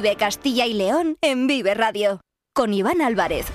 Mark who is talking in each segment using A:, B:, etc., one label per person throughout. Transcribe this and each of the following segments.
A: Vive Castilla y León en Vive Radio. Con Iván Álvarez.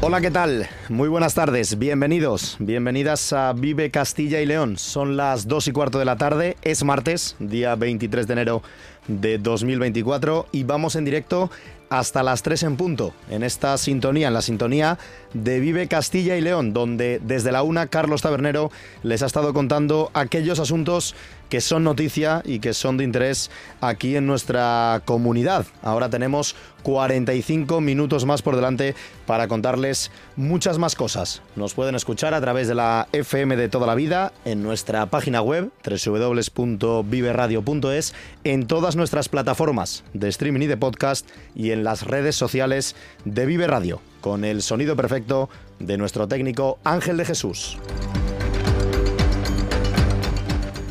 B: Hola, ¿qué tal? Muy buenas tardes, bienvenidos, bienvenidas a Vive Castilla y León. Son las 2 y cuarto de la tarde, es martes, día 23 de enero de 2024 y vamos en directo hasta las 3 en punto, en esta sintonía, en la sintonía de Vive Castilla y León, donde desde la una Carlos Tabernero les ha estado contando aquellos asuntos que son noticia y que son de interés aquí en nuestra comunidad. Ahora tenemos 45 minutos más por delante para contarles muchas más cosas. Nos pueden escuchar a través de la FM de toda la vida, en nuestra página web www.viveradio.es, en todas nuestras plataformas de streaming y de podcast y en las redes sociales de Vive Radio, con el sonido perfecto de nuestro técnico Ángel de Jesús.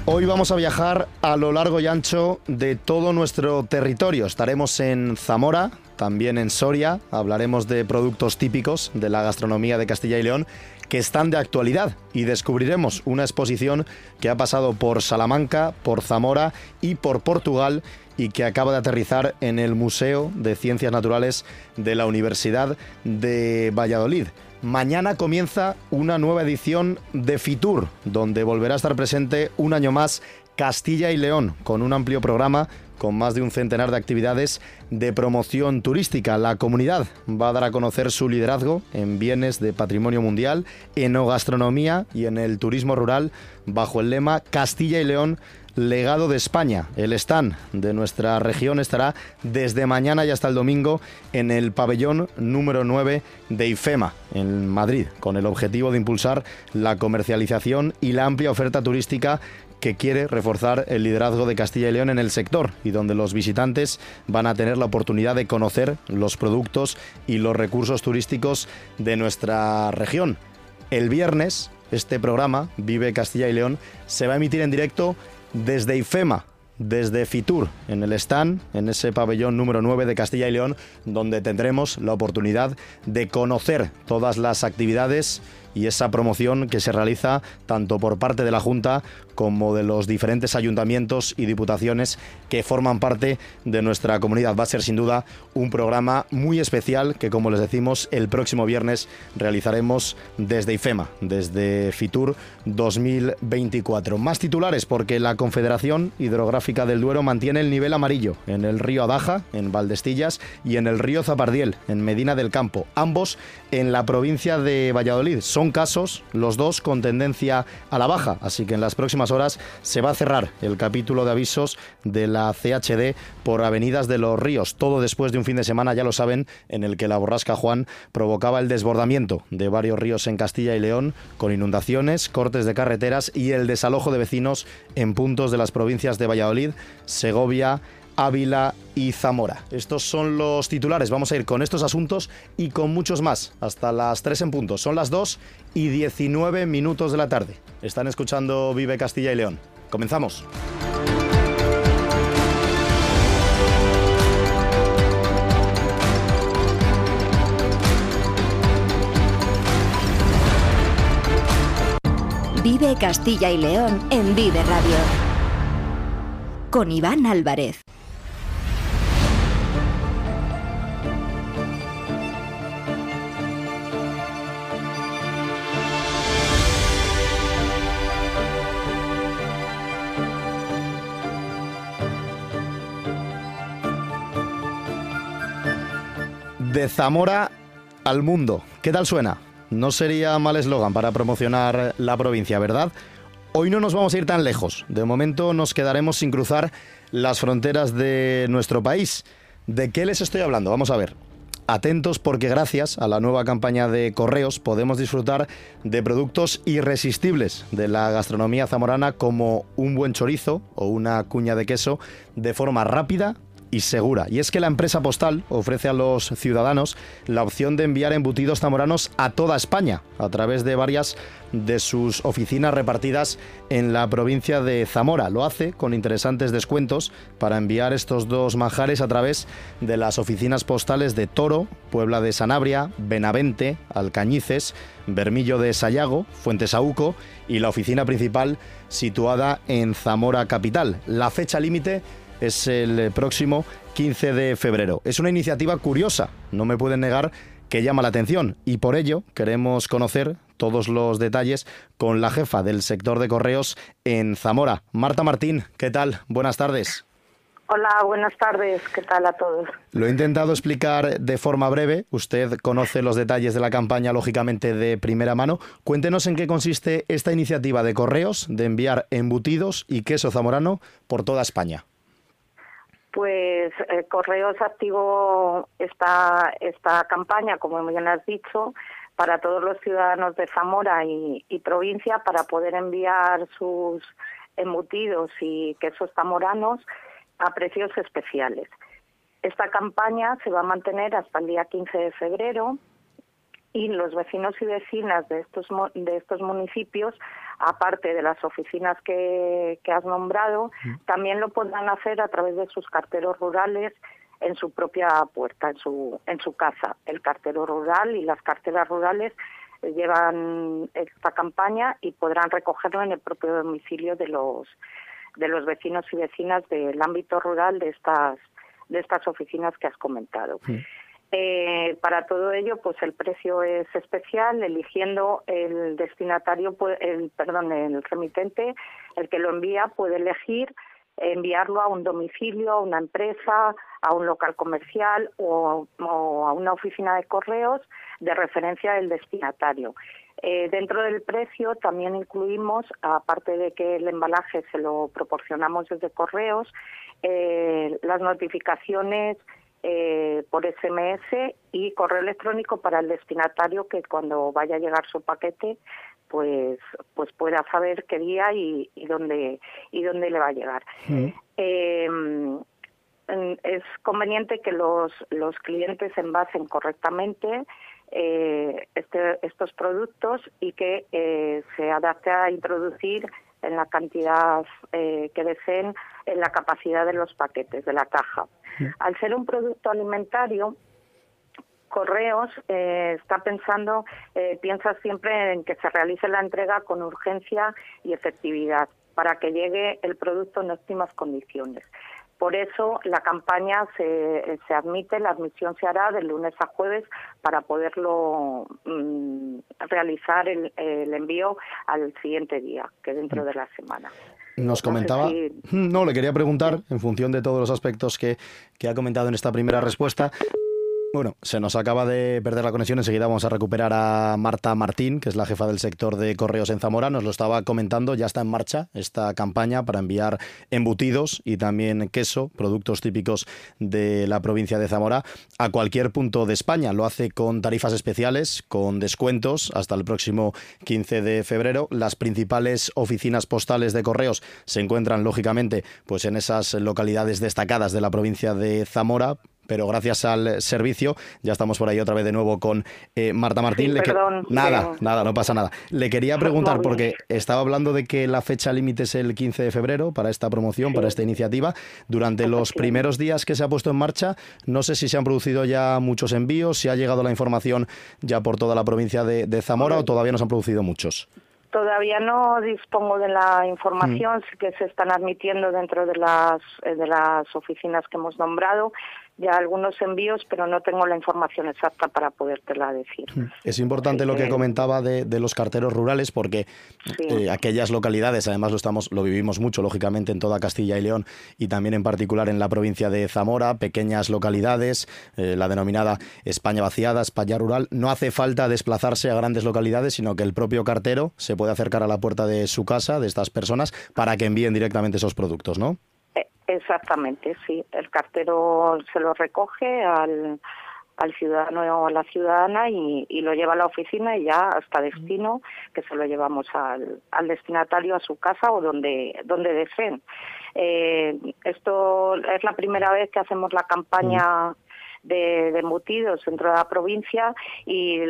B: Hoy vamos a viajar a lo largo y ancho de todo nuestro territorio. Estaremos en Zamora, también en Soria, hablaremos de productos típicos de la gastronomía de Castilla y León que están de actualidad y descubriremos una exposición que ha pasado por Salamanca, por Zamora y por Portugal y que acaba de aterrizar en el Museo de Ciencias Naturales de la Universidad de Valladolid. Mañana comienza una nueva edición de Fitur, donde volverá a estar presente un año más Castilla y León, con un amplio programa con más de un centenar de actividades de promoción turística. La comunidad va a dar a conocer su liderazgo en bienes de patrimonio mundial, en gastronomía y en el turismo rural bajo el lema Castilla y León legado de España. El stand de nuestra región estará desde mañana y hasta el domingo en el pabellón número 9 de IFEMA, en Madrid, con el objetivo de impulsar la comercialización y la amplia oferta turística que quiere reforzar el liderazgo de Castilla y León en el sector y donde los visitantes van a tener la oportunidad de conocer los productos y los recursos turísticos de nuestra región. El viernes, este programa, Vive Castilla y León, se va a emitir en directo desde IFEMA, desde Fitur, en el stand, en ese pabellón número 9 de Castilla y León, donde tendremos la oportunidad de conocer todas las actividades y esa promoción que se realiza tanto por parte de la Junta como de los diferentes ayuntamientos y diputaciones que forman parte de nuestra comunidad. Va a ser sin duda un programa muy especial que, como les decimos, el próximo viernes realizaremos desde IFEMA, desde FITUR 2024. Más titulares porque la Confederación Hidrográfica del Duero mantiene el nivel amarillo en el río Adaja, en Valdestillas, y en el río Zapardiel, en Medina del Campo, ambos en la provincia de Valladolid. Son casos, los dos, con tendencia a la baja, así que en las próximas horas se va a cerrar el capítulo de avisos de la CHD por avenidas de los ríos. Todo después de un fin de semana, ya lo saben, en el que la borrasca Juan provocaba el desbordamiento de varios ríos en Castilla y León, con inundaciones, cortes de carreteras y el desalojo de vecinos en puntos de las provincias de Valladolid, Segovia, Ávila y Zamora. Estos son los titulares. Vamos a ir con estos asuntos y con muchos más hasta las 3 en punto. Son las 2 y 19 minutos de la tarde. Están escuchando Vive Castilla y León. Comenzamos.
A: Vive Castilla y León en Vive Radio. Con Iván Álvarez.
B: De Zamora al mundo. ¿Qué tal suena? No sería mal eslogan para promocionar la provincia, ¿verdad? Hoy no nos vamos a ir tan lejos. De momento nos quedaremos sin cruzar las fronteras de nuestro país. ¿De qué les estoy hablando? Vamos a ver. Atentos porque gracias a la nueva campaña de correos podemos disfrutar de productos irresistibles de la gastronomía zamorana como un buen chorizo o una cuña de queso de forma rápida y segura. Y es que la empresa postal ofrece a los ciudadanos la opción de enviar embutidos zamoranos a toda España a través de varias de sus oficinas repartidas en la provincia de Zamora. Lo hace con interesantes descuentos para enviar estos dos manjares a través de las oficinas postales de Toro, Puebla de Sanabria, Benavente, Alcañices, Bermillo de Sayago, Fuentesauco y la oficina principal situada en Zamora Capital. La fecha límite es el próximo 15 de febrero. Es una iniciativa curiosa, no me pueden negar que llama la atención y por ello queremos conocer todos los detalles con la jefa del sector de correos en Zamora, Marta Martín. ¿Qué tal? Buenas tardes.
C: Hola, buenas tardes. ¿Qué tal a todos?
B: Lo he intentado explicar de forma breve. Usted conoce los detalles de la campaña, lógicamente, de primera mano. Cuéntenos en qué consiste esta iniciativa de correos de enviar embutidos y queso zamorano por toda España.
C: Pues eh, Correos activó esta, esta campaña, como bien has dicho, para todos los ciudadanos de Zamora y, y provincia para poder enviar sus embutidos y quesos zamoranos a precios especiales. Esta campaña se va a mantener hasta el día 15 de febrero y los vecinos y vecinas de estos de estos municipios aparte de las oficinas que, has nombrado, también lo podrán hacer a través de sus carteros rurales en su propia puerta, en su, en su casa. El cartero rural y las carteras rurales llevan esta campaña y podrán recogerlo en el propio domicilio de los de los vecinos y vecinas del ámbito rural de estas de estas oficinas que has comentado. Eh, para todo ello, pues el precio es especial, eligiendo el destinatario, el perdón, el remitente, el que lo envía puede elegir enviarlo a un domicilio, a una empresa, a un local comercial o, a una oficina de correos de referencia del destinatario. Eh, dentro del precio también incluimos, aparte de que el embalaje se lo proporcionamos desde correos, eh, las notificaciones eh, por SMS y correo electrónico para el destinatario que cuando vaya a llegar su paquete pues pues pueda saber qué día y, dónde y dónde le va a llegar. Em, es conveniente que los los clientes envasen correctamente eh, este, estos productos y que eh, se adapte a introducir en la cantidad eh, que deseen en la capacidad de los paquetes de la caja. Al ser un producto alimentario, Correos eh, está pensando, eh, piensa siempre en que se realice la entrega con urgencia y efectividad para que llegue el producto en óptimas condiciones. Por eso la campaña se, se admite, la admisión se hará de lunes a jueves para poderlo mm, realizar el, envío al siguiente día, que dentro de la semana.
B: Nos comentaba, no, le quería preguntar, en función de todos los aspectos que, que ha comentado en esta primera respuesta, bueno, se nos acaba de perder la conexión. Enseguida vamos a recuperar a Marta Martín, que es la jefa del sector de correos en Zamora. Nos lo estaba comentando, ya está en marcha esta campaña para enviar embutidos y también queso, productos típicos de la provincia de Zamora, a cualquier punto de España. Lo hace con tarifas especiales, con descuentos hasta el próximo 15 de febrero. Las principales oficinas postales de correos se encuentran, lógicamente, pues en esas localidades destacadas de la provincia de Zamora, pero gracias al servicio ya estamos por ahí otra vez de nuevo con eh, Marta Martín. nada, nada, no pasa nada. Le quería preguntar, porque estaba hablando de que la fecha límite es el 15 de febrero para esta promoción, para esta iniciativa. Durante los primeros días que se ha puesto en marcha, no sé si se han producido ya muchos envíos, si ha llegado la información ya por toda la provincia de, Zamora o todavía no se han producido muchos.
C: Todavía no dispongo de la información mm. que se están admitiendo dentro de las, eh, de las oficinas que hemos nombrado ya algunos envíos, pero no tengo la información exacta para podértela decir. Hmm.
B: Es importante lo que comentaba de, los carteros rurales, porque eh, aquellas localidades, además lo estamos, lo vivimos mucho, lógicamente, en toda Castilla y León y también en particular en la provincia de Zamora, pequeñas localidades, eh, la denominada España vaciada, España rural. No hace falta desplazarse a grandes localidades, sino que el propio cartero se puede acercar a la puerta de su casa, de estas personas, para que envíen directamente esos productos, ¿no?
C: Exactamente, sí. El cartero se lo recoge al, al ciudadano o a la ciudadana y, lo lleva a la oficina y ya hasta destino que se lo llevamos al, al destinatario a su casa o donde donde deseen. Eh, esto es la primera vez que hacemos la campaña de, de, embutidos dentro de la provincia y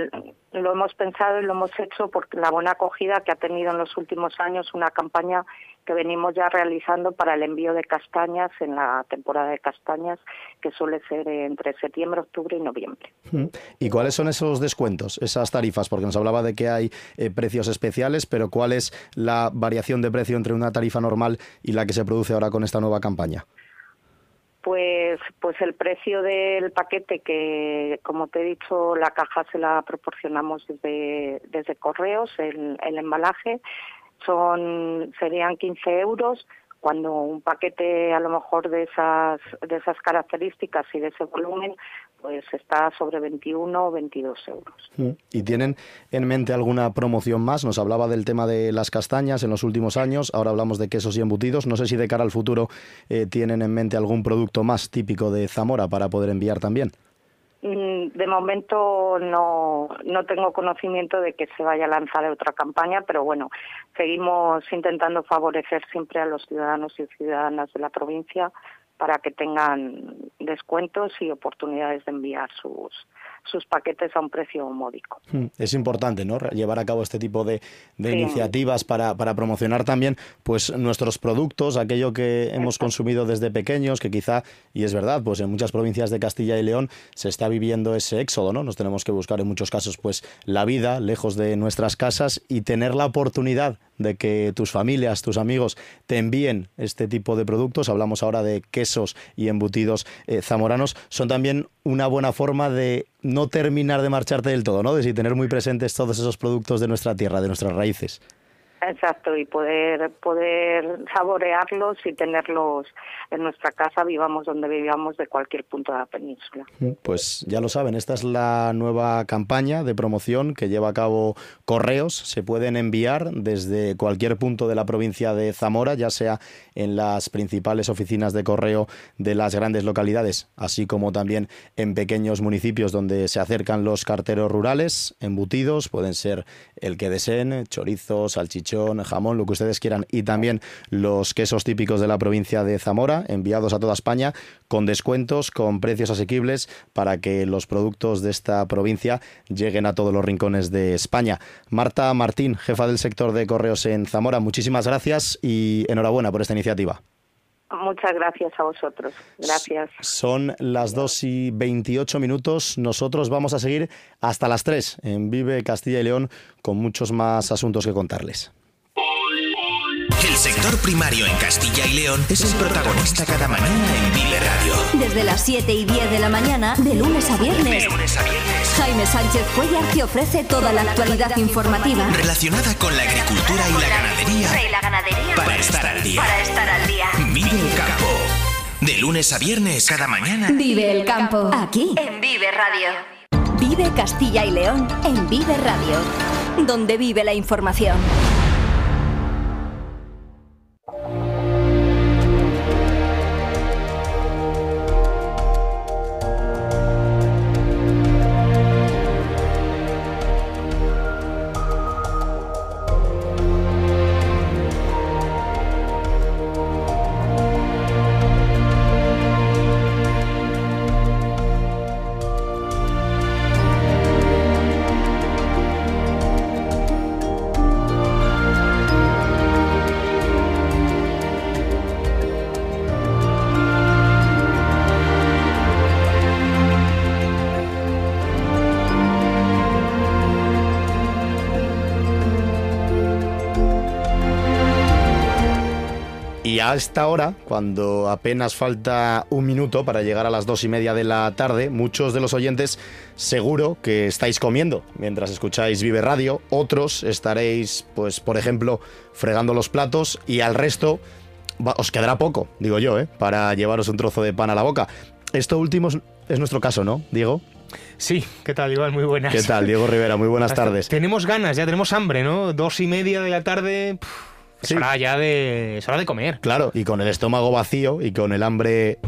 C: lo hemos pensado y lo hemos hecho porque la buena acogida que ha tenido en los últimos años una campaña que venimos ya realizando para el envío de castañas en la temporada de castañas, que suele ser entre septiembre, octubre y noviembre.
B: ¿Y cuáles son esos descuentos, esas tarifas? Porque nos hablaba de que hay eh, precios especiales, pero ¿cuál es la variación de precio entre una tarifa normal y la que se produce ahora con esta nueva campaña?
C: pues pues el precio del paquete que como te he dicho la caja se la proporcionamos desde desde correos el, el embalaje son serían 15 euros cuando un paquete a lo mejor de esas de esas características y de ese volumen pues está sobre 21 o 22 euros.
B: Mm. ¿Y tienen en mente alguna promoción más? Nos hablaba del tema de las castañas en los últimos años, ahora hablamos de quesos y embutidos. No sé si de cara al futuro eh, tienen en mente algún producto más típico de Zamora para poder enviar también.
C: Mm, de momento no, no tengo conocimiento de que se vaya a lanzar otra campaña, pero bueno, seguimos intentando favorecer siempre a los ciudadanos y ciudadanas de la provincia para que tengan descuentos y oportunidades de enviar sus, sus paquetes a un precio módico.
B: Hmm, es importante, ¿no? Llevar a cabo este tipo de, iniciativas para, para, promocionar también pues nuestros productos, aquello que hemos consumido desde pequeños, que quizá, y es verdad, pues en muchas provincias de Castilla y León se está viviendo ese éxodo, ¿no? Nos tenemos que buscar en muchos casos pues la vida lejos de nuestras casas y tener la oportunidad de que tus familias, tus amigos te envíen este tipo de productos, hablamos ahora de quesos y embutidos eh, zamoranos, son también una buena forma de no terminar de marcharte del todo, ¿no? De tener muy presentes todos esos productos de nuestra tierra, de nuestras raíces.
C: Exacto, y poder, poder saborearlos y tenerlos en nuestra casa, vivamos donde vivamos, de cualquier punto de la península.
B: Pues ya lo saben, esta es la nueva campaña de promoción que lleva a cabo Correos. Se pueden enviar desde cualquier punto de la provincia de Zamora, ya sea en las principales oficinas de correo de las grandes localidades, así como también en pequeños municipios donde se acercan los carteros rurales, embutidos, pueden ser el que deseen, chorizo, salchichón, jamón, lo que ustedes quieran, y también los quesos típicos de la provincia de Zamora, enviados a toda España, con descuentos, con precios asequibles, para que los productos de esta provincia lleguen a todos los rincones de España. Marta Martín, jefa del sector de correos en Zamora, muchísimas gracias y enhorabuena por esta iniciativa.
C: Muchas gracias a vosotros. Gracias.
B: Son las 2 y 28 minutos. Nosotros vamos a seguir hasta las 3 en Vive Castilla y León con muchos más asuntos que contarles.
D: El sector primario en Castilla y León es el protagonista cada mañana en Vive Radio.
A: Desde las 7 y 10 de la mañana, de lunes a viernes.
D: De lunes a viernes.
A: Jaime Sánchez Cuellar te ofrece toda la actualidad informativa
D: relacionada con la agricultura y la ganadería.
A: Y la ganadería.
D: Para estar al día.
A: Para estar al día.
D: Vive el campo. De lunes a viernes, cada mañana.
A: Vive el campo. Aquí. En Vive Radio. Vive Castilla y León en Vive Radio. Donde vive la información.
B: A esta hora, cuando apenas falta un minuto para llegar a las dos y media de la tarde, muchos de los oyentes seguro que estáis comiendo mientras escucháis Vive Radio. Otros estaréis, pues, por ejemplo, fregando los platos y al resto os quedará poco, digo yo, ¿eh? para llevaros un trozo de pan a la boca. Esto último es nuestro caso, ¿no, Diego?
E: Sí, ¿qué tal, Iván? Muy buenas.
B: ¿Qué tal, Diego Rivera? Muy buenas tardes.
E: Tenemos ganas, ya tenemos hambre, ¿no? Dos y media de la tarde. Es hora ya de, es hora de comer.
B: Claro, y con el estómago vacío y con el hambre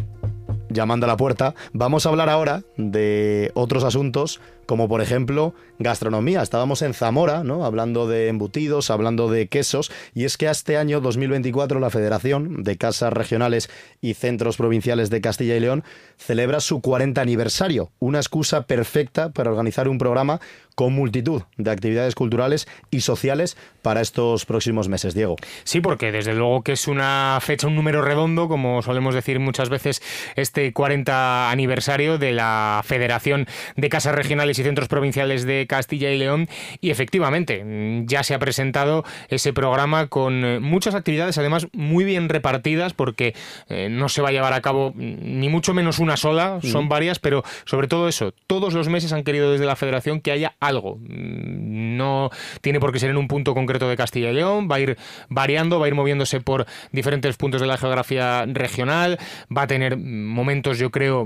B: llamando a la puerta, vamos a hablar ahora de otros asuntos como por ejemplo gastronomía. Estábamos en Zamora, ¿no? Hablando de embutidos, hablando de quesos, y es que este año 2024 la Federación de Casas Regionales y Centros Provinciales de Castilla y León celebra su 40 aniversario, una excusa perfecta para organizar un programa con multitud de actividades culturales y sociales para estos próximos meses, Diego.
E: Sí, porque desde luego que es una fecha, un número redondo, como solemos decir muchas veces, este 40 aniversario de la Federación de Casas Regionales y Centros Provinciales de Castilla y León. Y efectivamente, mm, ya se ha presentado ese programa con eh, muchas actividades, además muy bien repartidas, porque eh, no se va a llevar a cabo ni mucho menos una sola, son varias, pero sobre todo eso, todos los meses han querido desde la Federación que haya algo. Mm, no tiene por qué ser en un punto concreto de Castilla y León, va a ir variando, va a ir moviéndose por diferentes puntos de la geografía regional, va a tener momentos, yo creo,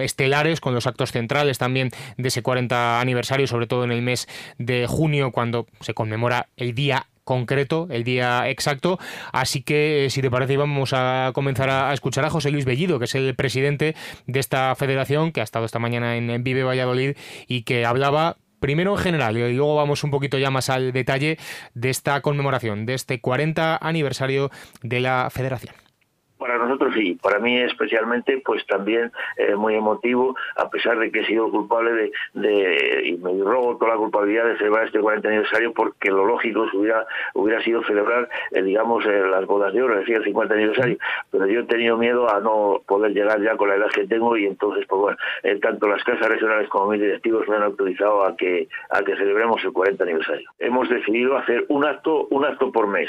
E: estelares con los actos centrales también de ese 40 aniversario, sobre todo en el mes de junio, cuando se conmemora el día concreto, el día exacto. Así que, si te parece, vamos a comenzar a, escuchar a José Luis Bellido, que es el presidente de esta federación, que ha estado esta mañana en Vive Valladolid y que hablaba primero en general y luego vamos un poquito ya más al detalle de esta conmemoración, de este 40 aniversario de la federación.
F: Para nosotros sí, para mí especialmente, pues también eh, muy emotivo, a pesar de que he sido culpable de, y me robo toda la culpabilidad de celebrar este 40 aniversario, porque lo lógico hubiera, hubiera sido celebrar, eh, digamos, eh, las bodas de oro, es decir, el 50 aniversario, pero yo he tenido miedo a no poder llegar ya con la edad que tengo y entonces, pues bueno, tanto las casas regionales como mis directivos me han autorizado a que, a que celebremos el 40 aniversario. Hemos decidido hacer un acto, un acto por mes,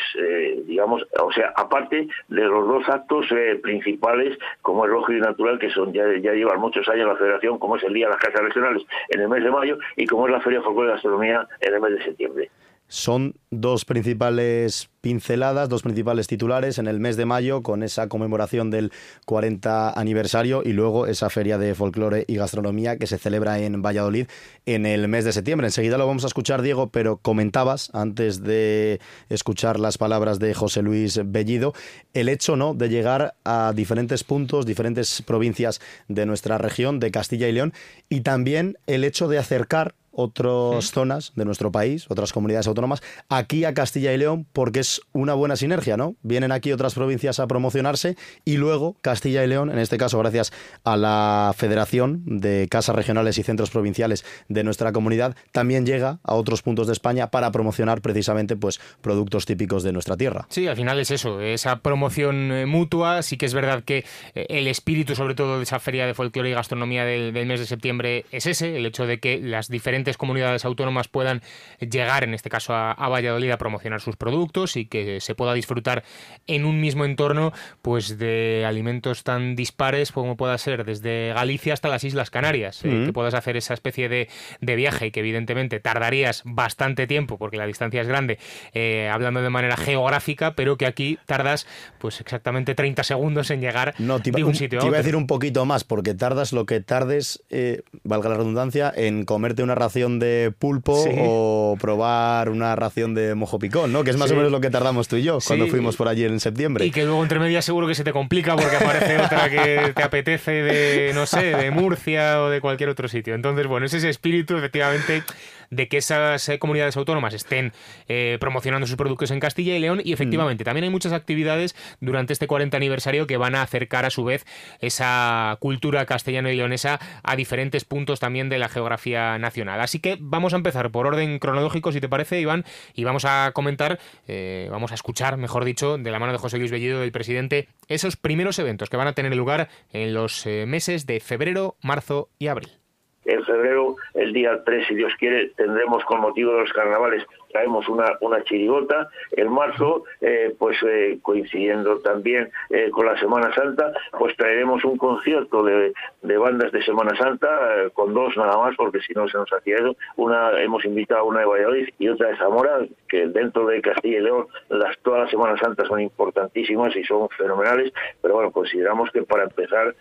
F: digamos, o sea, aparte de los dos actos eh, principales, como es lógico y natural, que son ya, llevan muchos años la federación, como es el Día de las Casas Regionales en el mes de mayo y como es la Feria Folclore de Gastronomía en el mes de septiembre.
B: Son dos principales pinceladas, dos principales titulares en el mes de mayo con esa conmemoración del 40 aniversario y luego esa feria de folclore y gastronomía que se celebra en Valladolid en el mes de septiembre. Enseguida lo vamos a escuchar, Diego, pero comentabas antes de escuchar las palabras de José Luis Bellido el hecho ¿no? de llegar a diferentes puntos, diferentes provincias de nuestra región, de Castilla y León, y también el hecho de acercar otras zonas de nuestro país, otras comunidades autónomas, aquí a Castilla y León, porque es una buena sinergia, ¿no? Vienen aquí otras provincias a promocionarse y luego Castilla y León, en este caso gracias a la Federación de Casas Regionales y Centros Provinciales de nuestra comunidad, también llega a otros puntos de España para promocionar precisamente pues productos típicos de nuestra tierra.
E: Sí, al final es eso, esa promoción eh, mutua, sí que es verdad que eh, el espíritu sobre todo de esa feria de folclore y gastronomía del, del mes de septiembre es ese, el hecho de que las diferentes comunidades autónomas puedan llegar, en este caso a, Valladolid, a promocionar sus productos y que se pueda disfrutar en un mismo entorno pues de alimentos tan dispares como pueda ser desde Galicia hasta las Islas Canarias, eh, que puedas hacer esa especie de, viaje y que evidentemente tardarías bastante tiempo porque la distancia es grande, eh, hablando de manera geográfica, pero que aquí tardas pues exactamente 30 segundos en llegar
B: no,
E: de un sitio.
B: Te iba a decir un poquito más porque tardas lo que tardes, eh, valga la redundancia, en comerte una ración de pulpo o probar una ración de mojo picón, ¿no? Que es más o menos lo que tardamos tú y yo cuando fuimos por allí en septiembre.
E: Y que luego entre medias seguro que se te complica porque aparece otra que te apetece de, no sé, de Murcia o de cualquier otro sitio. Entonces, bueno, es ese espíritu, efectivamente, de que esas eh, comunidades autónomas estén eh, promocionando sus productos en Castilla y León y efectivamente también hay muchas actividades durante este 40 aniversario que van a acercar a su vez esa cultura castellano y leonesa a diferentes puntos también de la geografía nacional. Así que vamos a empezar por orden cronológico, si te parece, Iván, y vamos a comentar, eh, vamos a escuchar, mejor dicho, de la mano de José Luis Bellido, del presidente, esos primeros eventos que van a tener lugar en los eh, meses de febrero, marzo y abril.
F: En febrero, el día 3, si Dios quiere, tendremos con motivo de los carnavales traemos una, una chirigota. En marzo, eh, pues eh, coincidiendo también eh, con la Semana Santa, pues traeremos un concierto de, de bandas de Semana Santa, con dos nada más, porque si no se nos hacía eso. Una hemos invitado a una de Valladolid y otra de Zamora, que dentro de Castilla y León las, todas las Semanas Santas son importantísimas y son fenomenales, pero bueno, consideramos que para empezar,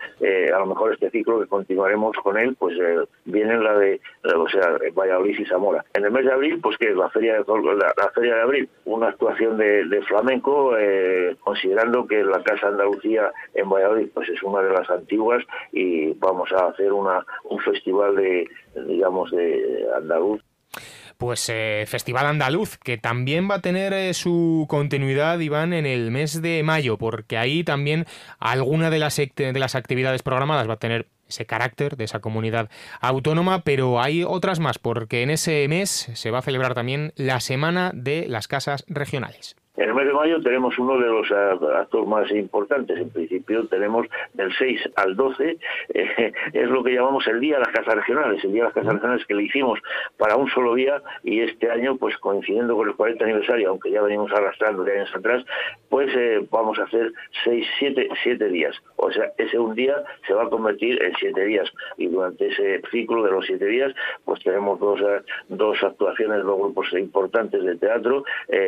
F: a lo mejor este ciclo que continuaremos con él, pues viene la de, o sea, Valladolid y Zamora. En el mes de abril, pues que es la Feria de la, Feria de Abril, una actuación de, flamenco, eh, considerando que la Casa Andalucía en Valladolid pues es una de las antiguas y vamos a hacer una, un festival de, digamos, de andaluz
E: pues eh, Festival Andaluz, que también va a tener eh, su continuidad, Iván, en el mes de mayo, porque ahí también alguna de las, de las actividades programadas va a tener ese carácter de esa comunidad autónoma, pero hay otras más, porque en ese mes se va a celebrar también la Semana de las Casas Regionales.
F: En el mes de mayo tenemos uno de los actos más importantes. En principio tenemos del 6 al 12, eh, es lo que llamamos el Día de las Casas Regionales, el Día de las Casas Regionales que le hicimos para un solo día y este año, pues coincidiendo con el 40 aniversario, aunque ya venimos arrastrando de años atrás, pues eh, vamos a hacer 6, 7, 7 días. O sea, ese un día se va a convertir en 7 días y durante ese ciclo de los 7 días, pues tenemos dos, eh, dos actuaciones, dos grupos importantes de teatro,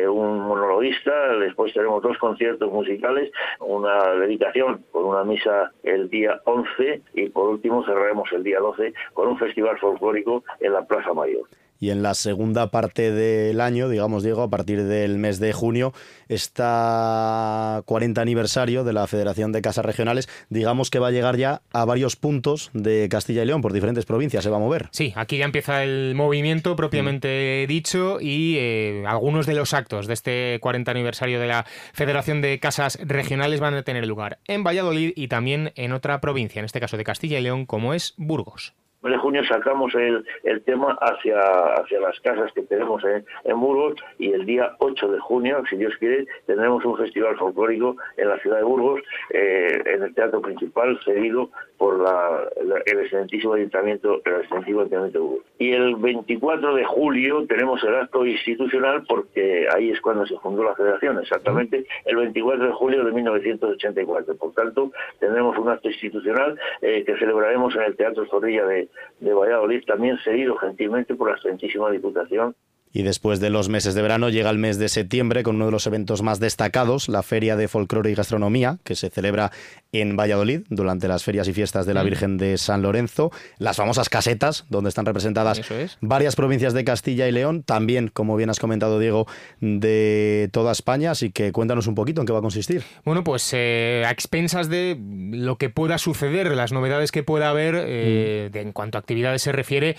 F: un monologuista, después tenemos dos conciertos musicales, una dedicación con una misa el día 11 y por último cerraremos el día 12 con un festival folclórico en la Plaza Mayor.
B: Y en la segunda parte del año, digamos, Diego, a partir del mes de junio, está 40 aniversario de la Federación de Casas Regionales, digamos que va a llegar ya a varios puntos de Castilla y León, por diferentes provincias, se va a mover.
E: Sí, aquí ya empieza el movimiento propiamente dicho y eh, algunos de los actos de este 40 aniversario de la Federación de Casas Regionales van a tener lugar en Valladolid y también en otra provincia, en este caso de Castilla y León, como es Burgos
F: de junio sacamos el, el tema hacia, hacia las casas que tenemos en, en, Burgos y el día 8 de junio, si Dios quiere, tendremos un festival folclórico en la ciudad de Burgos, eh, en el teatro principal, cedido por la, el excelentísimo ayuntamiento, el excelentísimo ayuntamiento de Burgos. Y el 24 de julio tenemos el acto institucional porque ahí es cuando se fundó la federación, exactamente el 24 de julio de 1984. Por tanto, tendremos un acto institucional eh, que celebraremos en el Teatro Zorrilla de, de Valladolid, también cedido gentilmente por la excelentísima Diputación
B: y después de los meses de verano llega el mes de septiembre con uno de los eventos más destacados, la Feria de Folclore y Gastronomía, que se celebra en Valladolid durante las ferias y fiestas de la mm. Virgen de San Lorenzo. Las famosas casetas, donde están representadas varias provincias de Castilla y León, también, como bien has comentado, Diego, de toda España. Así que cuéntanos un poquito en qué va a consistir.
E: Bueno, pues eh, a expensas de lo que pueda suceder, las novedades que pueda haber eh, mm. de, en cuanto a actividades se refiere.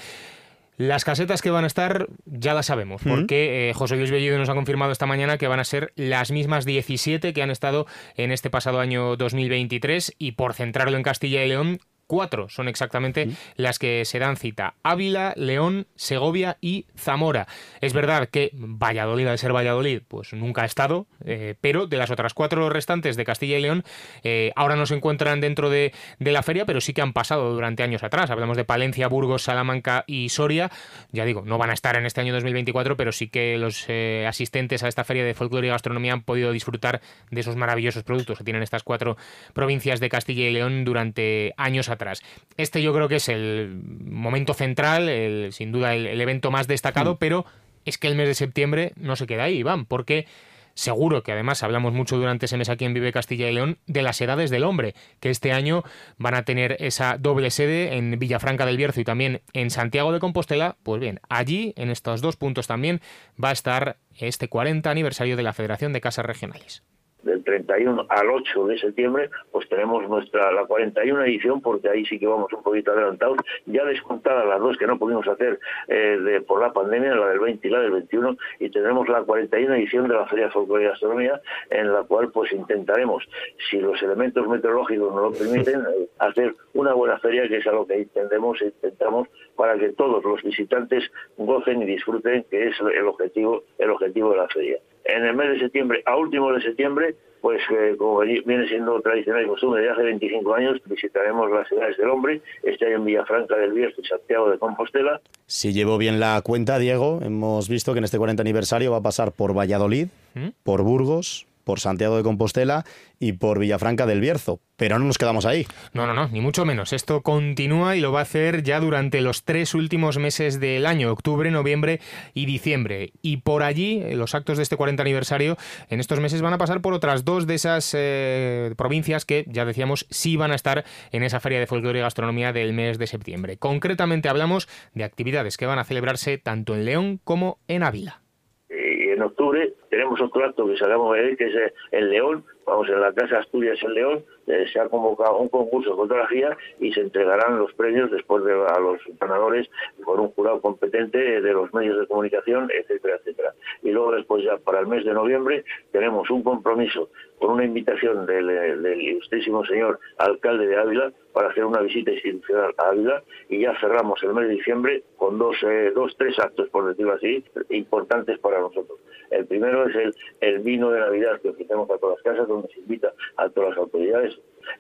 E: Las casetas que van a estar ya las sabemos, porque eh, José Luis Bellido nos ha confirmado esta mañana que van a ser las mismas 17 que han estado en este pasado año 2023 y por centrarlo en Castilla y León, Cuatro son exactamente las que se dan cita. Ávila, León, Segovia y Zamora. Es verdad que Valladolid, al ser Valladolid, pues nunca ha estado, eh, pero de las otras cuatro restantes de Castilla y León, eh, ahora no se encuentran dentro de, la feria, pero sí que han pasado durante años atrás. Hablamos de Palencia, Burgos, Salamanca y Soria. Ya digo, no van a estar en este año 2024, pero sí que los eh, asistentes a esta feria de folclore y gastronomía han podido disfrutar de esos maravillosos productos que tienen estas cuatro provincias de Castilla y León durante años atrás. Este yo creo que es el momento central, sin duda el, evento más destacado, mm. pero es que el mes de septiembre no se queda ahí, Iván, porque seguro que además hablamos mucho durante ese mes aquí en Vive Castilla y León de las edades del hombre, que este año van a tener esa doble sede en Villafranca del Bierzo y también en Santiago de Compostela. Pues bien, allí, en estos dos puntos también, va a estar este 40 aniversario de la Federación de Casas Regionales
F: del 31 al 8 de septiembre, pues tenemos nuestra la 41 edición, porque ahí sí que vamos un poquito adelantados, ya descontadas las dos que no pudimos hacer eh, de, por la pandemia, la del 20 y la del 21, y tendremos la 41 edición de la Feria de Folclore y Astronomía, en la cual pues intentaremos, si los elementos meteorológicos nos lo permiten, eh, hacer una buena feria, que es algo que intentemos, intentamos para que todos los visitantes gocen y disfruten, que es el objetivo, el objetivo de la feria en el mes de septiembre, a último de septiembre, pues eh, como viene siendo tradicional y costumbre de hace 25 años, visitaremos las ciudades del hombre, este año en Villafranca del Bierzo y Santiago de Compostela.
B: Si llevo bien la cuenta, Diego, hemos visto que en este 40 aniversario va a pasar por Valladolid, ¿Mm? por Burgos, por Santiago de Compostela y por Villafranca del Bierzo. Pero no nos quedamos ahí.
E: No, no, no, ni mucho menos. Esto continúa y lo va a hacer ya durante los tres últimos meses del año, octubre, noviembre y diciembre. Y por allí, eh, los actos de este 40 aniversario, en estos meses van a pasar por otras dos de esas eh, provincias que, ya decíamos, sí van a estar en esa feria de folclore y gastronomía del mes de septiembre. Concretamente hablamos de actividades que van a celebrarse tanto en León como en Ávila
F: en octubre tenemos otro acto que ver, que es el León, vamos, en la Casa Asturias en León, se ha convocado un concurso de fotografía y se entregarán los premios después de a los ganadores por un jurado competente de los medios de comunicación, etcétera, etcétera. Y luego después ya para el mes de noviembre tenemos un compromiso con una invitación del, del ilustrísimo señor alcalde de Ávila para hacer una visita institucional a Ávila y ya cerramos el mes de diciembre con dos, eh, dos tres actos, por decirlo así, importantes para nosotros. El primero es el, el vino de Navidad que ofrecemos a todas las casas, donde se invita a todas las autoridades.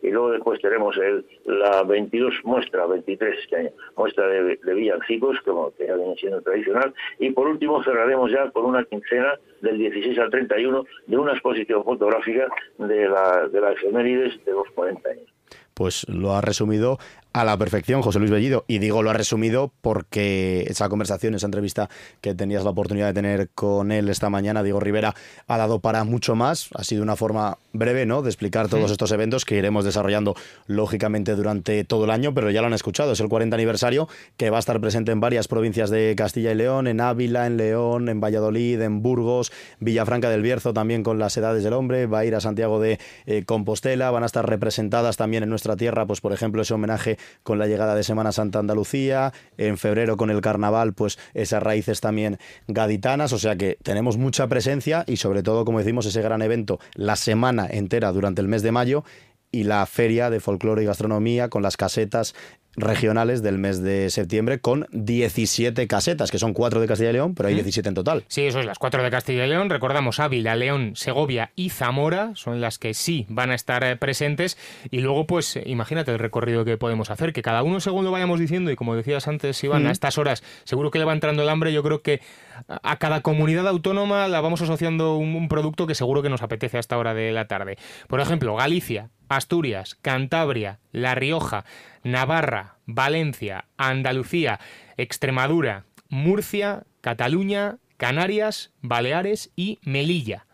F: Y luego después tenemos el, la 22 muestra, 23 este año, muestra de, villancicos, como que ya viene siendo tradicional. Y por último cerraremos ya con una quincena del 16 al 31 de una exposición fotográfica de la, de la efemérides de los 40 años
B: pues lo ha resumido a la perfección, José Luis Bellido. Y digo lo ha resumido porque esa conversación, esa entrevista que tenías la oportunidad de tener con él esta mañana, Diego Rivera, ha dado para mucho más. Ha sido una forma breve, ¿no?, de explicar todos estos eventos que iremos desarrollando lógicamente durante todo el año, pero ya lo han escuchado. Es el 40 aniversario que va a estar presente en varias provincias de Castilla y León, en Ávila, en León, en Valladolid, en Burgos, Villafranca del Bierzo también con las edades del hombre. Va a ir a Santiago de eh, Compostela. Van a estar representadas también en nuestra tierra, pues por ejemplo, ese homenaje con la llegada de Semana Santa Andalucía, en febrero con el carnaval, pues esas raíces también gaditanas, o sea que tenemos mucha presencia y sobre todo, como decimos, ese gran evento la semana entera durante el mes de mayo y la feria de folclore y gastronomía con las casetas regionales del mes de septiembre con 17 casetas, que son 4 de Castilla y León, pero hay 17 en total.
E: Sí, eso es, las 4 de Castilla y León. Recordamos Ávila, León, Segovia y Zamora, son las que sí van a estar eh, presentes. Y luego, pues, imagínate el recorrido que podemos hacer, que cada uno según lo vayamos diciendo, y como decías antes, Iván, a estas horas seguro que le va entrando el hambre, yo creo que a cada comunidad autónoma la vamos asociando un, un producto que seguro que nos apetece a esta hora de la tarde. Por ejemplo, Galicia, Asturias, Cantabria, La Rioja, Navarra, Valencia, Andalucía, Extremadura, Murcia, Cataluña, Canarias, Baleares y Melilla.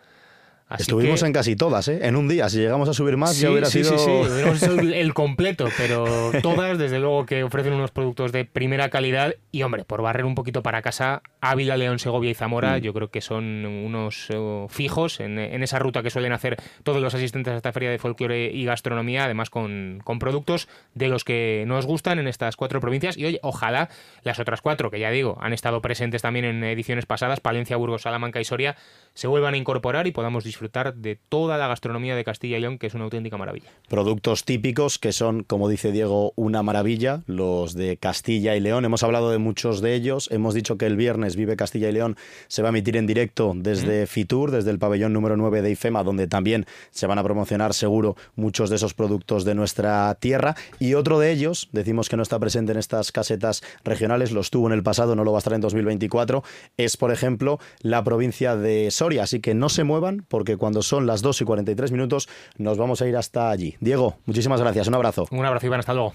B: Estuvimos en casi todas, ¿eh? En un día. Si llegamos a subir más, ya hubiera sido.
E: Sí, sí, el completo, pero todas, desde luego, que ofrecen unos productos de primera calidad. Y, hombre, por barrer un poquito para casa, Ávila, León, Segovia y Zamora, mm. yo creo que son unos eh, fijos en, esa ruta que suelen hacer todos los asistentes a esta feria de folclore y gastronomía, además con, con productos de los que nos gustan en estas cuatro provincias. Y, oye, ojalá las otras cuatro, que ya digo, han estado presentes también en ediciones pasadas, Palencia, Burgos, Salamanca y Soria, se vuelvan a incorporar y podamos disfrutar disfrutar de toda la gastronomía de Castilla y León, que es una auténtica maravilla.
B: Productos típicos que son, como dice Diego, una maravilla, los de Castilla y León. Hemos hablado de muchos de ellos. Hemos dicho que el viernes Vive Castilla y León se va a emitir en directo desde Fitur, desde el pabellón número 9 de IFEMA, donde también se van a promocionar seguro muchos de esos productos de nuestra tierra. Y otro de ellos, decimos que no está presente en estas casetas regionales, lo estuvo en el pasado, no lo va a estar en 2024, es por ejemplo la provincia de Soria. Así que no se muevan porque que cuando son las 2 y 43 minutos nos vamos a ir hasta allí. Diego, muchísimas gracias, un abrazo.
E: Un abrazo, Iván, hasta luego.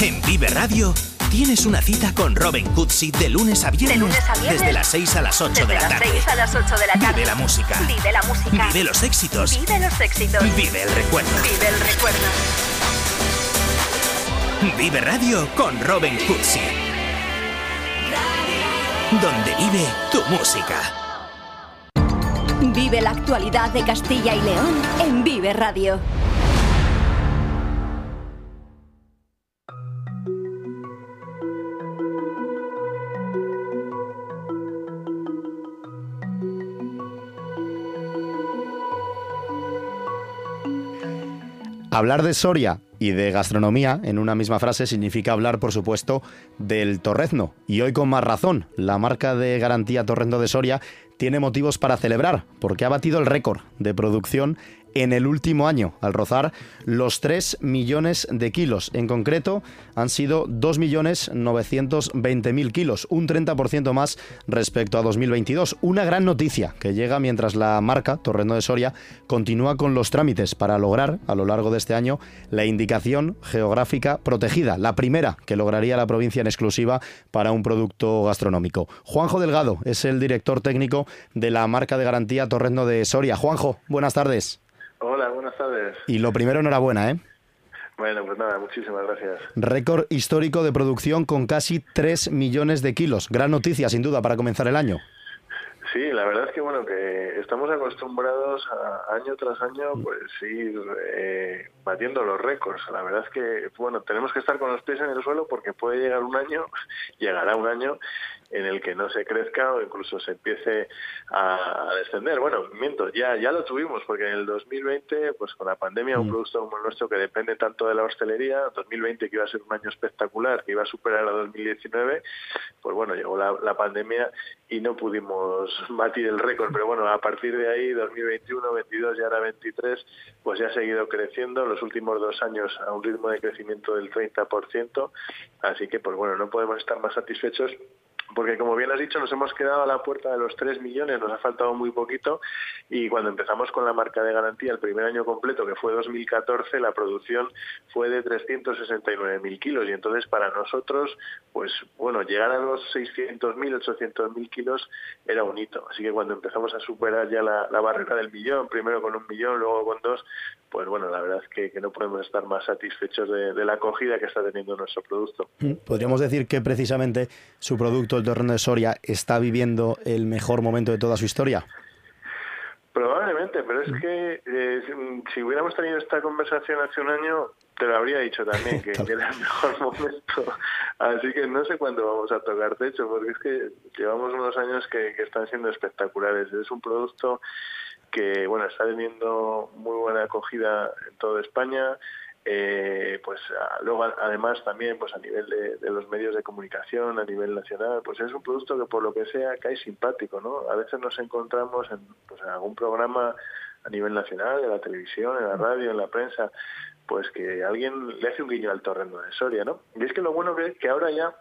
D: En Vive Radio tienes una cita con Robin Cutsi de lunes a viernes. Desde las 6 a las 8 de la tarde.
A: a las 8 de la tarde.
D: Vive la música.
A: Vive la música.
D: Vive los éxitos.
A: Vive los éxitos.
D: Vive el recuerdo.
A: Vive el recuerdo.
D: Vive Radio con Robin Cutsi. Donde vive tu música.
A: Vive la actualidad de Castilla y León en Vive Radio.
B: Hablar de Soria y de gastronomía en una misma frase significa hablar, por supuesto, del torrezno. Y hoy con más razón, la marca de garantía Torrezno de Soria tiene motivos para celebrar, porque ha batido el récord de producción en el último año, al rozar los 3 millones de kilos. En concreto, han sido 2.920.000 kilos, un 30% más respecto a 2022. Una gran noticia que llega mientras la marca Torreno de Soria continúa con los trámites para lograr, a lo largo de este año, la indicación geográfica protegida, la primera que lograría la provincia en exclusiva para un producto gastronómico. Juanjo Delgado es el director técnico de la marca de garantía Torreno de Soria. Juanjo, buenas tardes.
G: Hola, buenas tardes.
B: Y lo primero, enhorabuena, ¿eh?
G: Bueno, pues nada, muchísimas gracias.
B: Récord histórico de producción con casi 3 millones de kilos. Gran noticia, sin duda, para comenzar el año.
G: Sí, la verdad es que bueno que estamos acostumbrados a, año tras año mm. pues ir eh, batiendo los récords. La verdad es que bueno tenemos que estar con los pies en el suelo porque puede llegar un año, llegará un año en el que no se crezca o incluso se empiece a, descender. Bueno, miento, ya ya lo tuvimos porque en el 2020 pues con la pandemia un mm. producto como el nuestro que depende tanto de la hostelería, 2020 que iba a ser un año espectacular, que iba a superar a 2019, pues bueno llegó la, la pandemia y no pudimos batir el récord, pero bueno, a partir de ahí, 2021, 22 y ahora 23, pues ya ha seguido creciendo, los últimos dos años a un ritmo de crecimiento del 30%, así que pues bueno, no podemos estar más satisfechos porque como bien has dicho, nos hemos quedado a la puerta de los 3 millones, nos ha faltado muy poquito y cuando empezamos con la marca de garantía el primer año completo, que fue 2014, la producción fue de 369.000 kilos y entonces para nosotros, pues bueno, llegar a los 600.000, 800.000 kilos era un hito. Así que cuando empezamos a superar ya la, barrera del millón, primero con un millón, luego con dos, pues bueno, la verdad es que, no podemos estar más satisfechos de, de la acogida que está teniendo nuestro producto.
B: Mm, podríamos decir que precisamente su producto el torreno de Soria está viviendo el mejor momento de toda su historia?
G: Probablemente, pero es mm. que eh, si hubiéramos tenido esta conversación hace un año, te lo habría dicho también, que, era el mejor momento. Así que no sé cuándo vamos a tocar techo, porque es que llevamos unos años que, que están siendo espectaculares. Es un producto que, bueno, está teniendo muy buena acogida en toda España. Eh, pues luego además también pues a nivel de, los medios de comunicación a nivel nacional pues es un producto que por lo que sea cae simpático no a veces nos encontramos en, pues, en algún programa a nivel nacional en la televisión en la radio en la prensa pues que alguien le hace un guiño al torreno de Soria no y es que lo bueno que es que ahora ya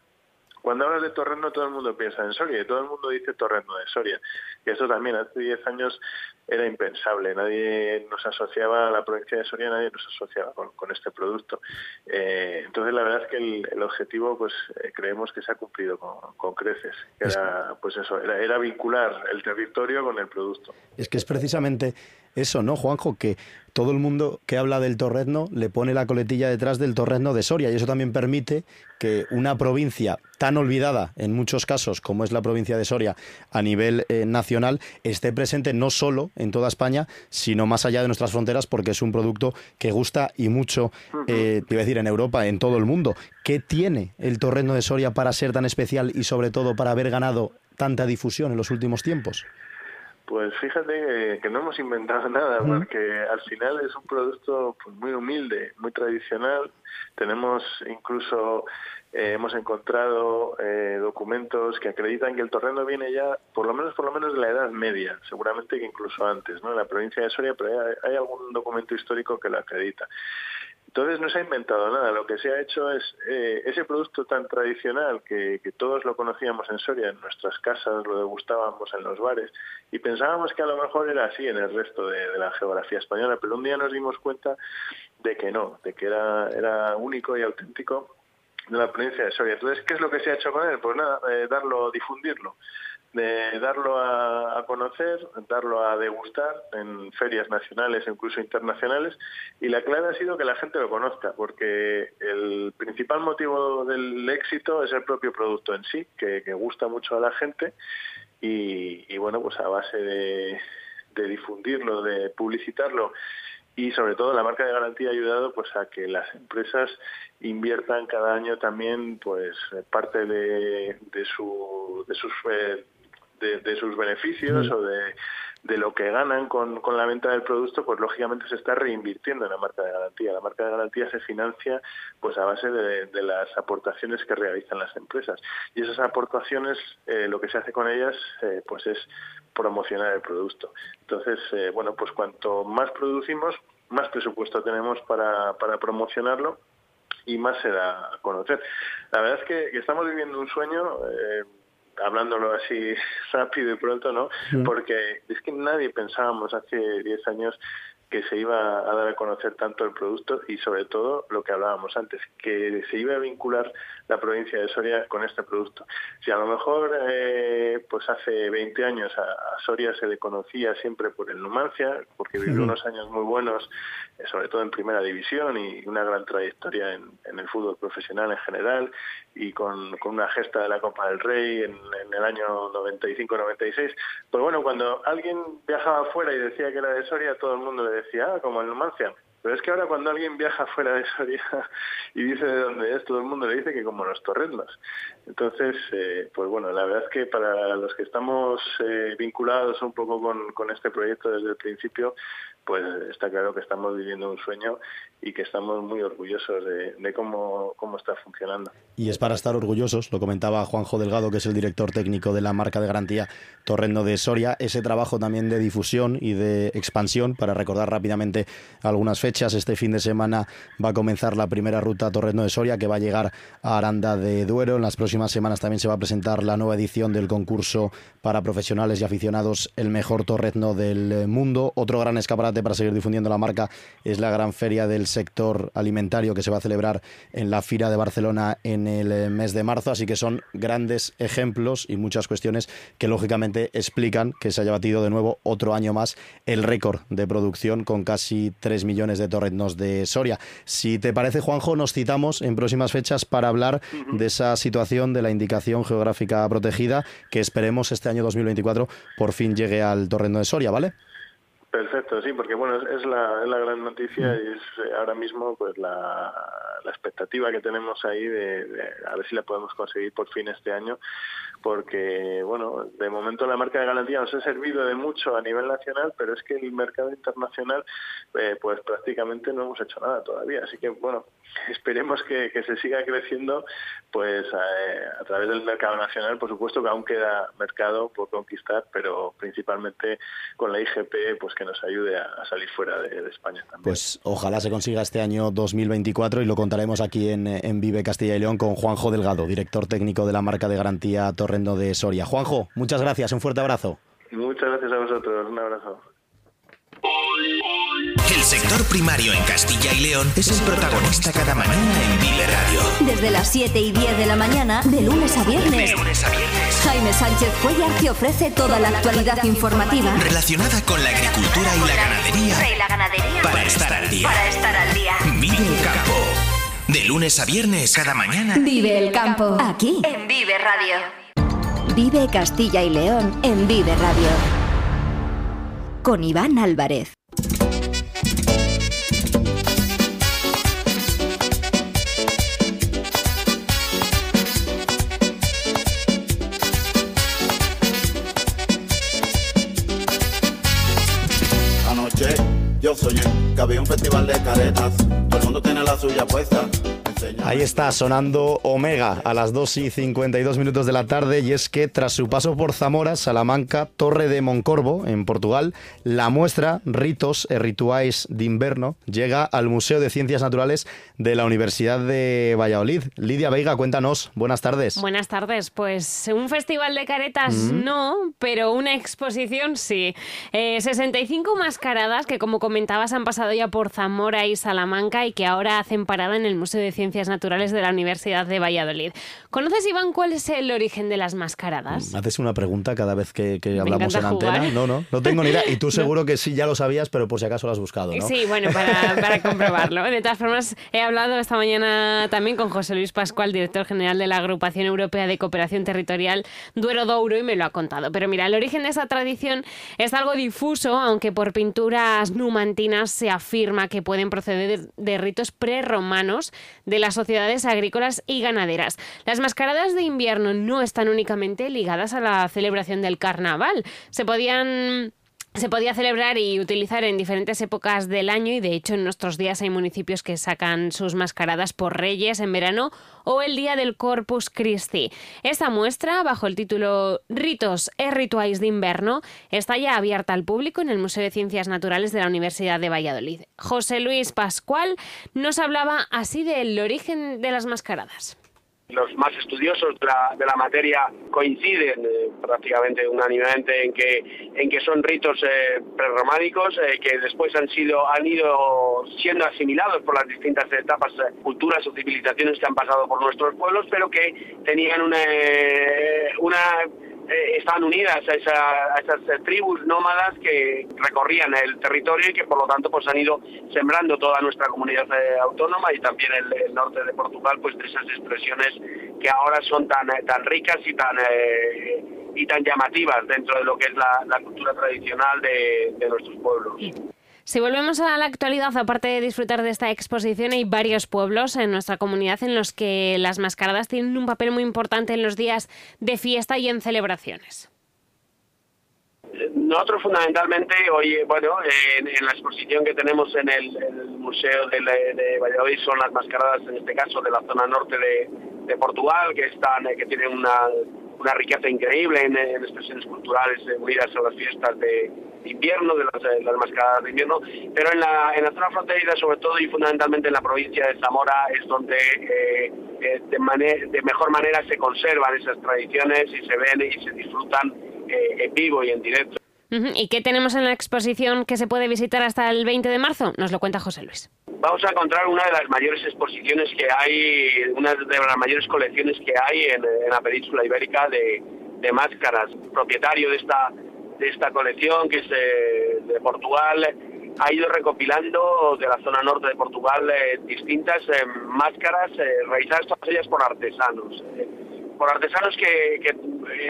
G: cuando hablas de Torreno todo el mundo piensa en Soria y todo el mundo dice Torreno de Soria. Y eso también hace 10 años era impensable. Nadie nos asociaba a la provincia de Soria, nadie nos asociaba con, este producto. Eh, entonces la verdad es que el, objetivo pues eh, creemos que se ha cumplido con, creces. Era, pues eso, era, era vincular el territorio con el producto.
B: Es que es precisamente eso, ¿no, Juanjo? Que todo el mundo que habla del torrezno le pone la coletilla detrás del torrezno de Soria y eso también permite que una provincia tan olvidada en muchos casos como es la provincia de Soria a nivel eh, nacional esté presente no solo en toda España sino más allá de nuestras fronteras porque es un producto que gusta y mucho, eh, te iba a decir, en Europa, en todo el mundo. ¿Qué tiene el torrezno de Soria para ser tan especial y sobre todo para haber ganado tanta difusión en los últimos tiempos?
G: Pues fíjate que, no hemos inventado nada, porque al final es un producto pues, muy humilde, muy tradicional. Tenemos incluso, eh, hemos encontrado eh, documentos que acreditan que el torreno viene ya, por lo menos por lo menos de la Edad Media, seguramente que incluso antes, ¿no? En la provincia de Soria, pero hay algún documento histórico que lo acredita. Entonces no se ha inventado nada, lo que se ha hecho es eh, ese producto tan tradicional que, todos lo conocíamos en Soria, en nuestras casas, lo degustábamos en los bares y pensábamos que a lo mejor era así en el resto de, la geografía española, pero un día nos dimos cuenta de que no, de que era, era único y auténtico de la provincia de Soria. Entonces, ¿qué es lo que se ha hecho con él? Pues nada, eh, darlo, difundirlo de darlo a, conocer, darlo a degustar en ferias nacionales e incluso internacionales. Y la clave ha sido que la gente lo conozca porque el principal motivo del éxito es el propio producto en sí, que, gusta mucho a la gente. Y, bueno, pues a base de, difundirlo, de publicitarlo y sobre todo la marca de garantía ha ayudado pues a que las empresas inviertan cada año también pues parte de, de, su, de sus eh, de, sus beneficios o de, lo que ganan con, con, la venta del producto, pues lógicamente se está reinvirtiendo en la marca de garantía. La marca de garantía se financia pues a base de, las aportaciones que realizan las empresas. Y esas aportaciones, eh, lo que se hace con ellas, eh, pues es promocionar el producto. Entonces, eh, bueno, pues cuanto más producimos, más presupuesto tenemos para, para promocionarlo y más se da a conocer. La verdad es que, estamos viviendo un sueño hablándolo así rápido y pronto, ¿no? Porque es que nadie pensábamos hace 10 años que se iba a dar a conocer tanto el producto y sobre todo lo que hablábamos antes, que se iba a vincular la provincia de Soria con este producto. Si a lo mejor eh, pues hace 20 años a, Soria se le conocía siempre por el Numancia, porque vivió unos años muy buenos, eh, sobre todo en primera división y una gran trayectoria en, el fútbol profesional en general y con, una gesta de la Copa del Rey en, en el año 95-96. Pues bueno, cuando alguien viajaba afuera y decía que era de Soria, todo el mundo le decía, ah, como el Numancia. Pero es que ahora cuando alguien viaja fuera de Soria y dice de dónde es, todo el mundo le dice que como los torrendos. Entonces, eh, pues bueno, la verdad es que para los que estamos eh, vinculados un poco con este proyecto desde el principio, pues está claro que estamos viviendo un sueño y que estamos muy orgullosos de, cómo, cómo, está funcionando.
B: Y es para estar orgullosos, lo comentaba Juanjo Delgado, que es el director técnico de la marca de garantía Torrendo de Soria, ese trabajo también de difusión y de expansión, para recordar rápidamente algunas fechas. Este fin de semana va a comenzar la primera ruta Torrendo de Soria, que va a llegar a Aranda de Duero. En las próximas semanas también se va a presentar la nueva edición del concurso para profesionales y aficionados, el mejor torrezno del mundo. Otro gran escaparate para seguir difundiendo la marca es la gran feria del sector alimentario que se va a celebrar en la Fira de Barcelona en el eh, mes de marzo. Así que son grandes ejemplos y muchas cuestiones que lógicamente explican que se haya batido de nuevo otro año más el récord de producción con casi 3 millones de torreznos de Soria. Si te parece, Juanjo, nos citamos en próximas fechas para hablar de esa situación de la indicación geográfica protegida que esperemos este año 2024 por fin llegue al torrendo de Soria, ¿vale?
G: Perfecto, sí, porque bueno, es, la, la, gran noticia y es eh, ahora mismo pues la, la expectativa que tenemos ahí de, a ver si la podemos conseguir por fin este año, porque bueno, de momento la marca de garantía nos ha servido de mucho a nivel nacional, pero es que el mercado internacional eh, pues prácticamente no hemos hecho nada todavía, así que bueno, esperemos que, se siga creciendo pues eh, a, través del mercado nacional por supuesto que aún queda mercado por conquistar pero principalmente con la IGP pues que nos ayude a, salir fuera de, España también.
B: pues ojalá se consiga este año 2024 y lo contaremos aquí en, en Vive Castilla y León con Juanjo Delgado director técnico de la marca de garantía Torrendo de Soria Juanjo muchas gracias un fuerte abrazo
G: muchas gracias a vosotros un abrazo
D: el sector primario en Castilla y León es el protagonista cada mañana en Vive Radio.
A: Desde las 7 y 10 de la mañana, de lunes a viernes. Jaime Sánchez Cuellar te ofrece toda la actualidad informativa
D: relacionada con la agricultura y la ganadería. Para estar al día.
A: Para estar al día.
D: Vive el campo. De lunes a viernes cada mañana.
A: Vive el campo. Aquí. En Vive Radio. Vive Castilla y León en Vive Radio. Con Iván Álvarez.
H: Yo soy que había un festival de caretas, todo el mundo tiene la suya puesta.
B: Ahí está sonando Omega a las 2 y 52 minutos de la tarde y es que tras su paso por Zamora, Salamanca, Torre de Moncorvo, en Portugal, la muestra Ritos e Rituais de Inverno llega al Museo de Ciencias Naturales de la Universidad de Valladolid. Lidia Veiga, cuéntanos. Buenas tardes.
I: Buenas tardes. Pues un festival de caretas mm. no, pero una exposición sí. 65 eh, mascaradas que, como comentabas, han pasado ya por Zamora y Salamanca y que ahora hacen parada en el Museo de Ciencias Ciencias Naturales de la Universidad de Valladolid. ¿Conoces, Iván, cuál es el origen de las mascaradas?
B: Haces una pregunta cada vez que, hablamos en antena. No, no, no tengo ni idea. Y tú seguro que sí ya lo sabías, pero por si acaso lo has buscado, ¿no?
I: Sí, bueno, para, comprobarlo. De todas formas, he hablado esta mañana también con José Luis Pascual, director general de la Agrupación Europea de Cooperación Territorial Duero Douro, y me lo ha contado. Pero mira, el origen de esa tradición es algo difuso, aunque por pinturas numantinas se afirma que pueden proceder de ritos prerromanos de las sociedades agrícolas y ganaderas. Las mascaradas de invierno no están únicamente ligadas a la celebración del carnaval. Se podían se podía celebrar y utilizar en diferentes épocas del año y de hecho en nuestros días hay municipios que sacan sus mascaradas por reyes en verano o el día del Corpus Christi. Esta muestra, bajo el título Ritos e Rituais de Inverno, está ya abierta al público en el Museo de Ciencias Naturales de la Universidad de Valladolid. José Luis Pascual nos hablaba así del origen de las mascaradas.
J: Los más estudiosos de la, de la materia coinciden eh, prácticamente unánimemente en que en que son ritos eh, prerrománicos eh, que después han sido han ido siendo asimilados por las distintas etapas culturas o civilizaciones que han pasado por nuestros pueblos pero que tenían una una eh, estaban unidas a, esas eh, tribus nómadas que recorrían el territorio y que por lo tanto pues han ido sembrando toda nuestra comunidad eh, autónoma y también el, norte de Portugal pues de esas expresiones que ahora son tan tan ricas y tan y tan llamativas dentro de lo que es la, cultura tradicional de nuestros pueblos.
I: Si volvemos a la actualidad, aparte de disfrutar de esta exposición, hay varios pueblos en nuestra comunidad en los que las mascaradas tienen un papel muy importante en los días de fiesta y en celebraciones.
J: Nosotros fundamentalmente hoy, bueno, en, la exposición que tenemos en el, Museo de, Valladolid son las mascaradas, en este caso de la zona norte de, Portugal, que están, que tienen una, riqueza increíble en, expresiones culturales unidas a las fiestas de, invierno, de las, las, mascaradas de invierno, pero en la, en la zona fronteriza, sobre todo y fundamentalmente en la provincia de Zamora, es donde eh, eh, de, de mejor manera se conservan esas tradiciones y se ven y se disfrutan eh, en vivo y en directo.
I: ¿Y qué tenemos en la exposición que se puede visitar hasta el 20 de marzo? Nos lo cuenta José Luis.
J: Vamos a encontrar una de las mayores exposiciones que hay, una de las mayores colecciones que hay en, la península ibérica de, de máscaras. Propietario de esta de esta colección, que es de, Portugal, ha ido recopilando de la zona norte de Portugal eh, distintas eh, máscaras eh, realizadas todas ellas por artesanos por artesanos que,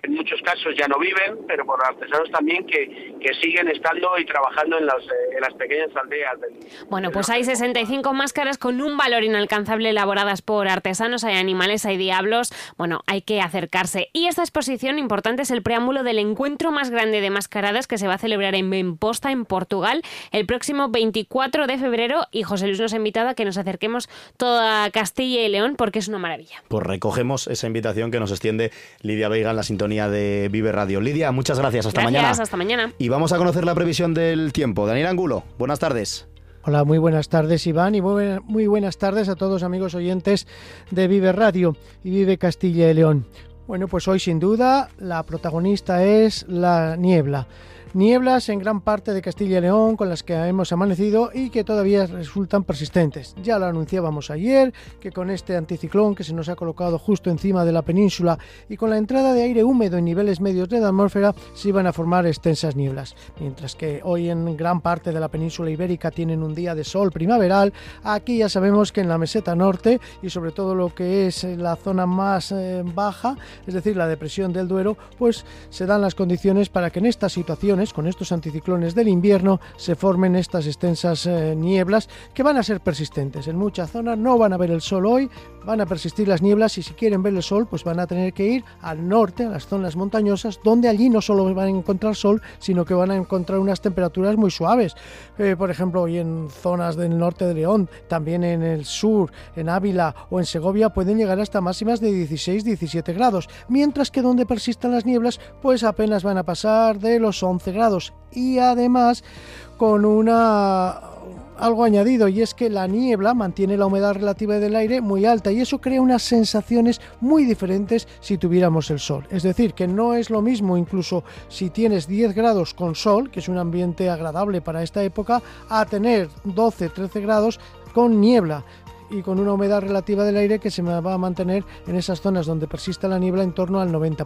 J: en muchos casos ya no viven, pero por artesanos también que, que siguen estando y trabajando en las, eh, en las pequeñas aldeas. Del,
I: bueno, pues hay 65 máscaras con un valor inalcanzable elaboradas por artesanos, hay animales, hay diablos, bueno, hay que acercarse. Y esta exposición importante es el preámbulo del encuentro más grande de mascaradas que se va a celebrar en Benposta, en Portugal, el próximo 24 de febrero y José Luis nos ha invitado a que nos acerquemos toda Castilla y León porque es una maravilla.
B: Pues recogemos esa invitación que nos extiende Lidia Veiga en la sintonía de Vive Radio. Lidia, muchas gracias. Hasta mañana.
I: Hasta mañana.
B: Y vamos a conocer la previsión del tiempo. Daniel Angulo, buenas tardes.
K: Hola, muy buenas tardes Iván y muy buenas tardes a todos amigos oyentes de Vive Radio y Vive Castilla y León. Bueno, pues hoy sin duda la protagonista es la niebla. Nieblas en gran parte de Castilla y León con las que hemos amanecido y que todavía resultan persistentes. Ya lo anunciábamos ayer, que con este anticiclón que se nos ha colocado justo encima de la península y con la entrada de aire húmedo en niveles medios de la atmósfera se iban a formar extensas nieblas. Mientras que hoy en gran parte de la península ibérica tienen un día de sol primaveral, aquí ya sabemos que en la meseta norte y sobre todo lo que es la zona más eh, baja, es decir, la depresión del Duero, pues se dan las condiciones para que en esta con estos anticiclones del invierno, se formen estas extensas eh, nieblas que van a ser persistentes. En muchas zonas no van a ver el sol hoy, van a persistir las nieblas y si quieren ver el sol, pues van a tener que ir al norte, a las zonas montañosas, donde allí no solo van a encontrar sol, sino que van a encontrar unas temperaturas muy suaves. Eh, por ejemplo, hoy en zonas del norte de León, también en el sur, en Ávila o en Segovia, pueden llegar hasta máximas de 16-17 grados, mientras que donde persistan las nieblas, pues apenas van a pasar de los 11 grados y además con una algo añadido y es que la niebla mantiene la humedad relativa del aire muy alta y eso crea unas sensaciones muy diferentes si tuviéramos el sol. Es decir, que no es lo mismo incluso si tienes 10 grados con sol, que es un ambiente agradable para esta época, a tener 12, 13 grados con niebla y con una humedad relativa del aire que se va a mantener en esas zonas donde persista la niebla en torno al 90%.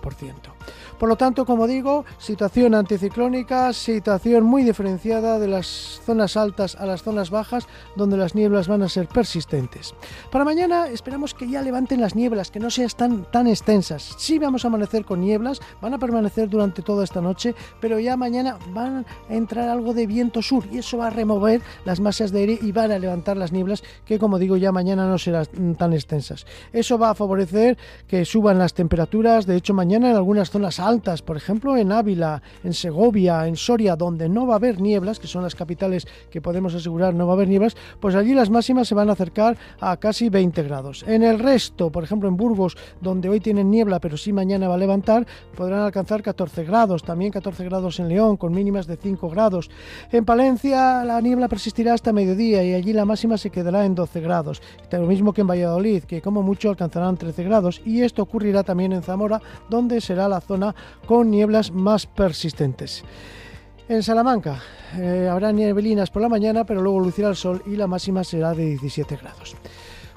K: Por lo tanto, como digo, situación anticiclónica, situación muy diferenciada de las zonas altas a las zonas bajas, donde las nieblas van a ser persistentes. Para mañana esperamos que ya levanten las nieblas, que no sean tan, tan extensas. Sí vamos a amanecer con nieblas, van a permanecer durante toda esta noche, pero ya mañana van a entrar algo de viento sur y eso va a remover las masas de aire y van a levantar las nieblas que, como digo, ya mañana no serán tan extensas. Eso va a favorecer que suban las temperaturas, de hecho mañana en algunas zonas altas por ejemplo en Ávila, en Segovia, en Soria, donde no va a haber nieblas, que son las capitales que podemos asegurar no va a haber nieblas, pues allí las máximas se van a acercar a casi 20 grados. En el resto, por ejemplo en Burgos, donde hoy tienen niebla, pero sí mañana va a levantar, podrán alcanzar 14 grados, también 14 grados en León, con mínimas de 5 grados. En Palencia la niebla persistirá hasta mediodía y allí la máxima se quedará en 12 grados. Lo mismo que en Valladolid, que como mucho alcanzarán 13 grados, y esto ocurrirá también en Zamora, donde será la zona con nieblas más persistentes. En Salamanca eh, habrá nieblinas por la mañana, pero luego lucirá el sol y la máxima será de 17 grados.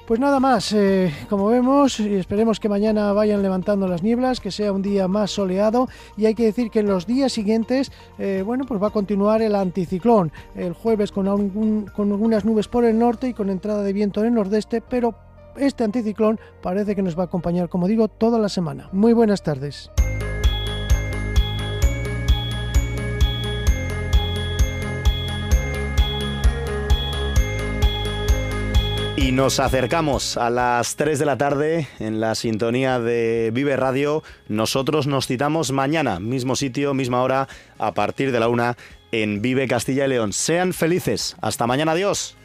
K: Pues nada más, eh, como vemos, esperemos que mañana vayan levantando las nieblas, que sea un día más soleado y hay que decir que en los días siguientes, eh, bueno, pues va a continuar el anticiclón. El jueves con, con algunas nubes por el norte y con entrada de viento en el nordeste, pero este anticiclón parece que nos va a acompañar, como digo, toda la semana. Muy buenas tardes.
B: Y nos acercamos a las 3 de la tarde en la sintonía de Vive Radio. Nosotros nos citamos mañana, mismo sitio, misma hora, a partir de la una en Vive Castilla y León. Sean felices. Hasta mañana, adiós.